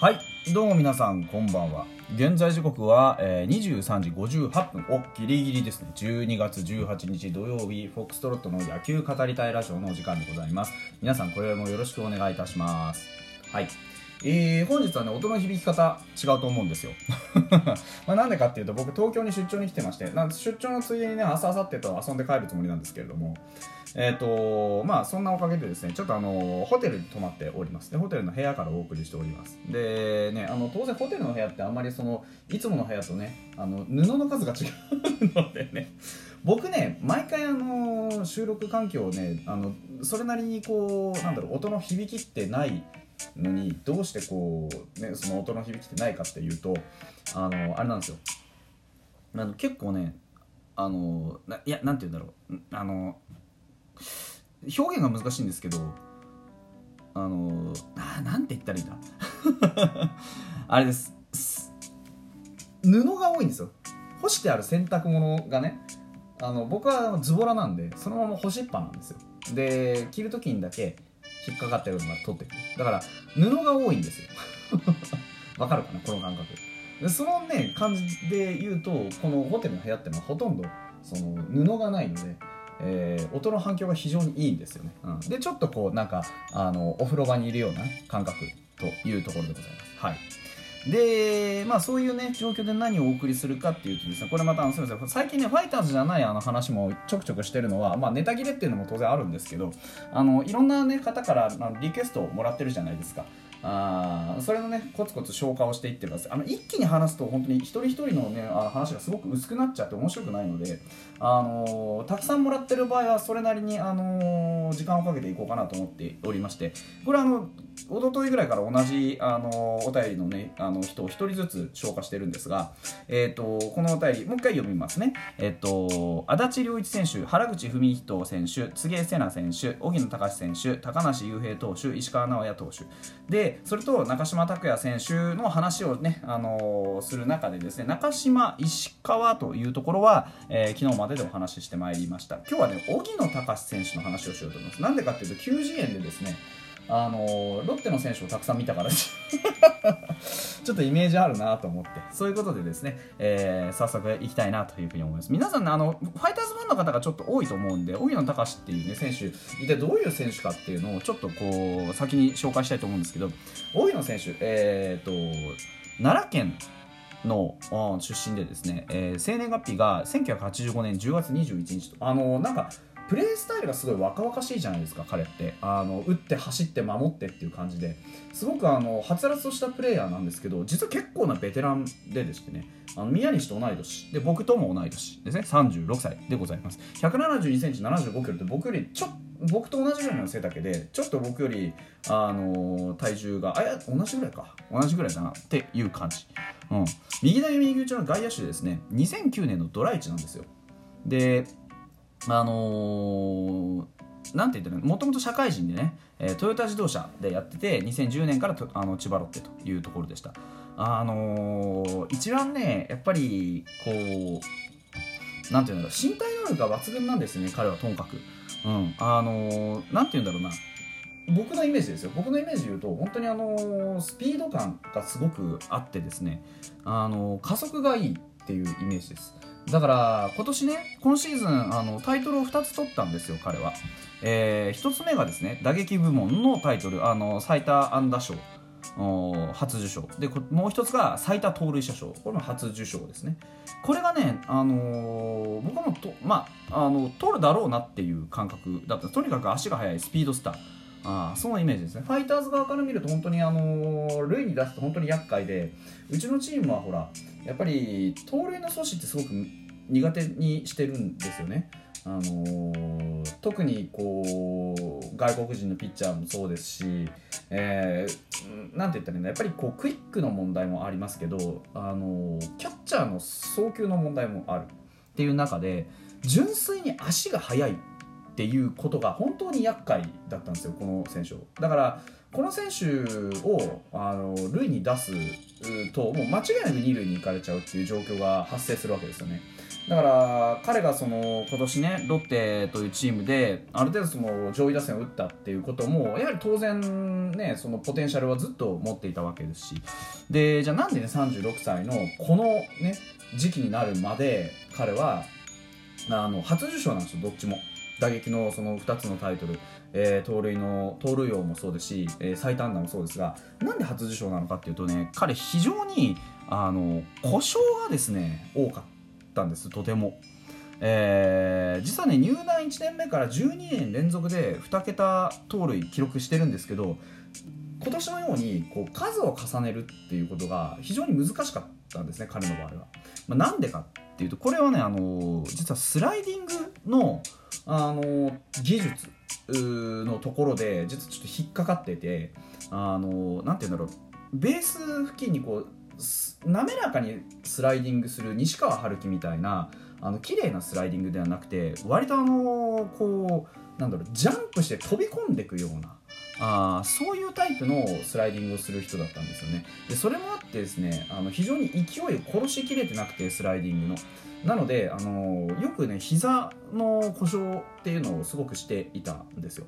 はい。どうも皆さんこんばんは。現在時刻は、えー、23時58分。おギリギリですね。12月18日土曜日フォックストロットの野球語りたいラジオのお時間でございます。皆さんこれもよろしくお願いいたします。はい。えー、本日はね、音の響き方違うと思うんですよ。まなんでかっていうと、僕東京に出張に来てまして、なん出張のついでにね、朝明後日と遊んで帰るつもりなんですけれども、えっ、ー、とまあそんなおかげでですねちょっとあのホテルに泊まっておりますでホテルの部屋からお送りしておりますでねあの当然ホテルの部屋ってあんまりそのいつもの部屋とねあの布の数が違うのでね僕ね毎回あの収録環境をねあのそれなりにこうなんだろう音の響きってないのにどうしてこう、ね、その音の響きってないかっていうとあのあれなんですよ。あの結構ねあのいやなんて言うんだろう。あの表現が難しいんですけどあのあなんて言ったらいいんだ。あれです布が多いんですよ。干してある洗濯物がねあの僕はズボラなんでそのまま干しっぱなんですよ。で着る時にだけ引っかかってるのが取ってくる。だから布が多いんですよ。わかるかな？この感覚。でそのね感じで言うとこのホテルの部屋ってのはほとんどその布がないのでえー、音の反響が非常にいいんですよね、うん、でちょっとこうなんかあのお風呂場にいるような、感覚というところでございます。はい。で、まあそういうね、状況で何をお送りするかっていうとですね、これまた、すみません、最近ね、ファイターズじゃないあの話もちょくちょくしてるのは、まあネタ切れっていうのも当然あるんですけど、あの、いろんなね、方からあのリクエストをもらってるじゃないですか。あそれのねコツコツ消化をしていってくださいあの一気に話すと本当に一人一人のねあの話がすごく薄くなっちゃって面白くないので、あのー、たくさんもらってる場合はそれなりに、あのー、時間をかけていこうかなと思っておりましてこれあの一昨日ぐらいから同じ、あのお便りのねあの人を1人ずつ消化してるんですが、えーと、このお便りもう一回読みますね、えーと、足立良一選手原口文人選手柘植瀬名選手荻野隆選手高梨雄平投手石川直也投手。でそれと中島拓也選手の話をね、あのする中でですね中島石川というところは、えー、昨日まででお話ししてまいりました。今日はね荻野隆選手の話をしようと思います。なんでかっていうと9次元でですねあのロッテの選手をたくさん見たから ちょっとイメージあるなと思って。そういうことでですね、えー、早速いきたいなというふうに思います。皆さんねあのファイターズファンの方がちょっと多いと思うんで荻野隆っていうね選手一体どういう選手かっていうのをちょっとこう先に紹介したいと思うんですけど荻野選手えっ、と奈良県の出身でですね、えー、生年月日が1985年10月21日と。あのなんかプレースタイルがすごい若々しいじゃないですか彼って。あの打って走って守ってっていう感じで。すごくあのはつらつとしたプレーヤーなんですけど実は結構なベテランででしてね。あの宮西と同い年。で僕とも同い年。ですね。36歳でございます。1 7 2センチ7 5キロって僕よりちょ僕と同じぐらいの背丈でちょっと僕よりあの体重があや同じぐらいか。同じぐらいだなっていう感じ、うん、右投げ右打ちの外野手ですね2009年のドラ1なんですよ。であのー、なんて言ったらもともと社会人でね、え、トヨタ自動車でやってて2010年からあの千葉ロッテというところでした。あのー、一番ねやっぱりこうなんていうんだろう。身体能力が抜群なんですね彼はともかく。うん。あのー、なんて言うんだろうな。僕のイメージですよ。僕のイメージで言うと本当にあのスピード感がすごくあってですね。あの加速がいい。っていうイメージです。だから今年ね今シーズンあのタイトルを2つ取ったんですよ彼は、えー、1つ目がですね打撃部門のタイトルあの最多安打賞初受賞。でもう一つが最多盗塁者賞。これも初受賞ですね。これがね、あのー、僕もと、まあ、あの取るだろうなっていう感覚だった。とにかく足が速いスピードスター。あそのイメージですね。ファイターズ側から見ると本当にあのー、塁に出すと本当に厄介でうちのチームはほらやっぱり盗塁の阻止ってすごく苦手にしてるんですよね。あのー、特にこう外国人のピッチャーもそうですし、えー、なんて言ったらいいんだやっぱりこうクイックの問題もありますけど、あのー、キャッチャーの送球の問題もあるっていう中で純粋に足が速いっていうことが本当に厄介だったんですよこの選手を。だからこの選手をあの塁に出すともう間違いなく二塁に行かれちゃうっていう状況が発生するわけですよね。だから彼がその今年ねロッテというチームである程度その上位打線を打ったっていうこともやはり当然ねそのポテンシャルはずっと持っていたわけですし。でじゃあなんでね36歳のこのね時期になるまで彼はあの初受賞なんですよどっちも。打撃のその2つのタイトル、えー、盗塁の盗塁王もそうですし、えー、最短打もそうですがなんで初受賞なのかっていうとね彼非常にあの故障がですね多かったんですとても。えー、実はね入団1年目から12年連続で2桁盗塁記録してるんですけど今年のようにこう数を重ねるっていうことが非常に難しかったんですね彼の場合は。まあ、なんでかっていうとこれはねあの実はスライディングのあの技術のところで実はちょっと引っかかっててあのなんて言うんだろう。ベース付近にこう滑らかにスライディングする西川春樹みたいなあの綺麗なスライディングではなくて割とあのこうなんだろうジャンプして飛び込んでいくようなあそういうタイプのスライディングをする人だったんですよねでそれもあってですねあの非常に勢いを殺しきれてなくてスライディングのなので、あのよくね膝の故障っていうのをすごくしていたんですよ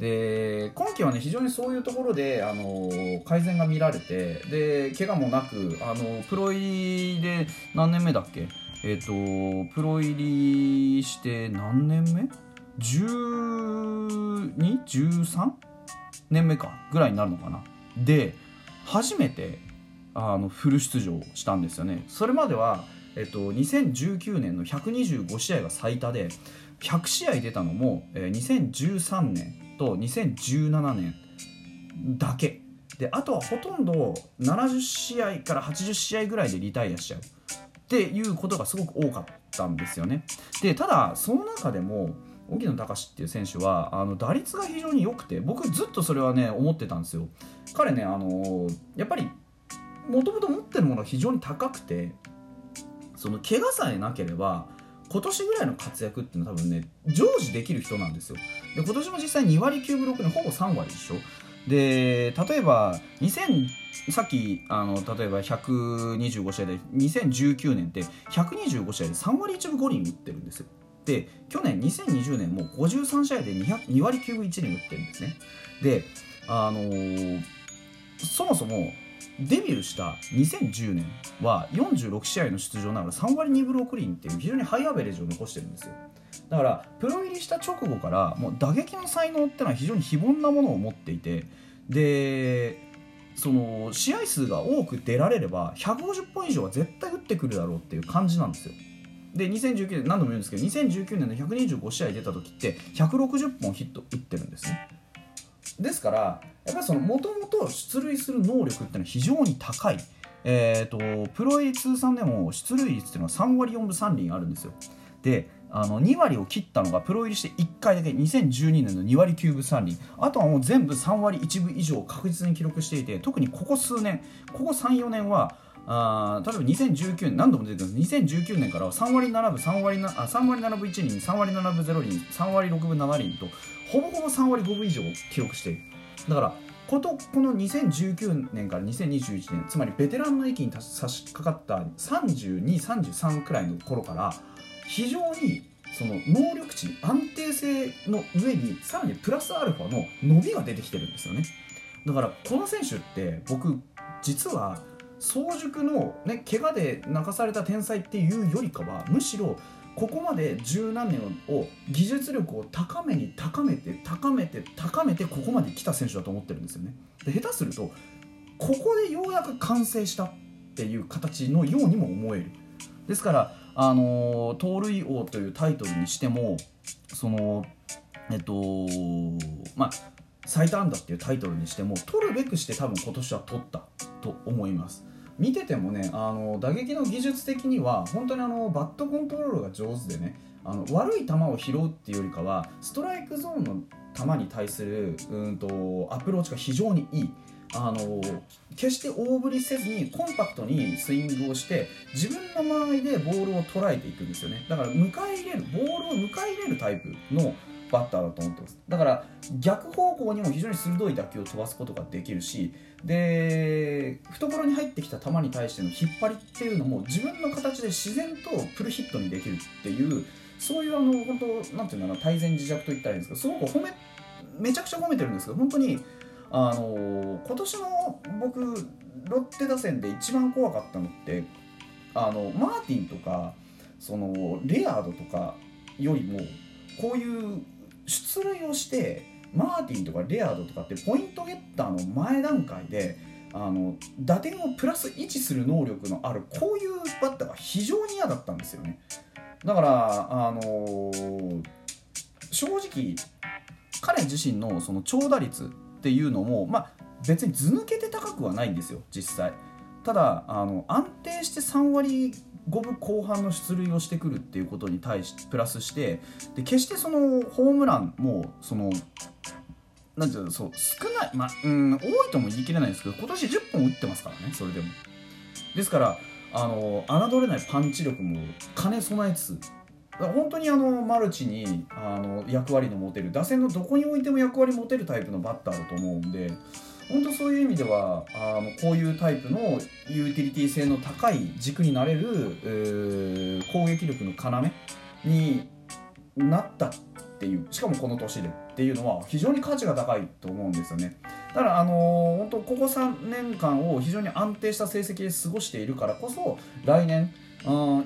で今季はね非常にそういうところで、あの改善が見られてで怪我もなく、あのプロ入りで何年目だっけ？えっ、ー、とプロ入りして何年目 ?12?13? 年目かぐらいになるのかな。で初めてあのフル出場したんですよね。それまではえっと、2019年の125試合が最多で100試合出たのも、えー、2013年と2017年だけ。であとはほとんど70試合から80試合ぐらいでリタイアしちゃうっていうことがすごく多かったんですよね。でただその中でも荻野隆っていう選手はあの打率が非常に良くて僕ずっとそれはね思ってたんですよ。彼ねあのやっぱりもともと持ってるものが非常に高くてその怪我さえなければ今年ぐらいの活躍っていうのは多分ね常時できる人なんですよ。で今年も実際2割9分6厘ほぼ3割でしょ。で例えば2000さっきあの例えば125試合で2019年って125試合で3割1分5厘打ってるんですよ。で去年2020年もう53試合で 2, 2割9分1厘打ってるんですね。であのー、そもそもデビューした2010年は46試合の出場ながら3割2分6厘っていう非常にハイアベレージを残してるんですよ。だからプロ入りした直後からもう打撃の才能ってのは非常に非凡なものを持っていてでその試合数が多く出られれば150本以上は絶対打ってくるだろうっていう感じなんですよ。で2019年何度も言うんですけど2019年の125試合出た時って160本ヒット打ってるんですね。ですからやっぱりそのもともと出塁する能力っていうのは非常に高い、えーと、プロ入り通算でも出塁率っていうのは3割4分3厘あるんですよ。であの2割を切ったのがプロ入りして1回だけ2012年の2割9分3厘。あとはもう全部3割1分以上確実に記録していて特にここ数年ここ34年はあ例えば2019年何度も出てくるんです2019年からは3割7分3割なあ3割7分1厘3割7分0厘3割6分7厘とほぼほぼ3割5分以上記録している。だからことこの2019年から2021年つまりベテランの域に差し掛かった3233くらいの頃から非常にその能力値安定性の上にさらにプラスアルファの伸びが出てきてるんですよね。だからこの選手って僕実は早熟の、ね、怪我で泣かされた天才っていうよりかはむしろここまで十何年を技術力を高めに高めて高めて高めてここまで来た選手だと思ってるんですよね。で下手するとここでようやく完成したっていう形のようにも思える。ですからあの盗塁王というタイトルにしてもそのえっとまあ最多安打っていうタイトルにしても取るべくして多分今年は取ったと思います見ててもねあの打撃の技術的には本当にあのバットコントロールが上手でねあの悪い球を拾うっていうよりかはストライクゾーンの球に対するうんとアプローチが非常にいい。あの決して大振りせずにコンパクトにスイングをして自分の間合いでボールを捉えていくんですよねだから迎え入れるボールを迎え入れるタイプのバッターだと思ってます。だから逆方向にも非常に鋭い打球を飛ばすことができるしで懐に入ってきた球に対しての引っ張りっていうのも自分の形で自然とプルヒットにできるっていうそういうあの本当なんていうんだろう大前自弱と言ったらいいんですけどすごく褒めめちゃくちゃ褒めてるんですけど本当にあの今年の僕ロッテ打線で一番怖かったのってあのマーティンとかそのレアードとかよりもこういう出塁をしてマーティンとかレアードとかってポイントゲッターの前段階であの打点をプラス1する能力のあるこういうバッターが非常に嫌だったんですよね。だからあのー正直彼自身のその長打率っていうのもまあ別に図抜けて高くはないんですよ実際。ただあの安定して3割5分後半の出塁をしてくるっていうことに対してプラスしてで決してそのホームランもそのなんていうのそう少ないまうん多いとも言い切れないんですけど今年10本打ってますからねそれでも。ですからあの侮れないパンチ力も兼ね備えつつ本当にあのマルチにあの役割の持てる打線のどこに置いても役割持てるタイプのバッターだと思うんで本当そういう意味ではあのこういうタイプのユーティリティ性の高い軸になれる、えー攻撃力の要になったっていうしかもこの年でっていうのは非常に価値が高いと思うんですよねだからあのー本当ここ3年間を非常に安定した成績で過ごしているからこそ来年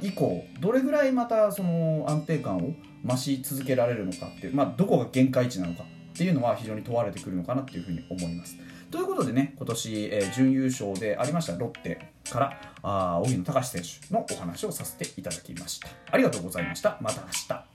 以降どれぐらいまたその安定感を増し続けられるのかっていう、まあ、どこが限界値なのかっていうのは非常に問われてくるのかなっていうふうに思います。ということでね今年、えー準優勝でありましたロッテからあー荻野隆選手のお話をさせていただきました。ありがとうございました。また明日。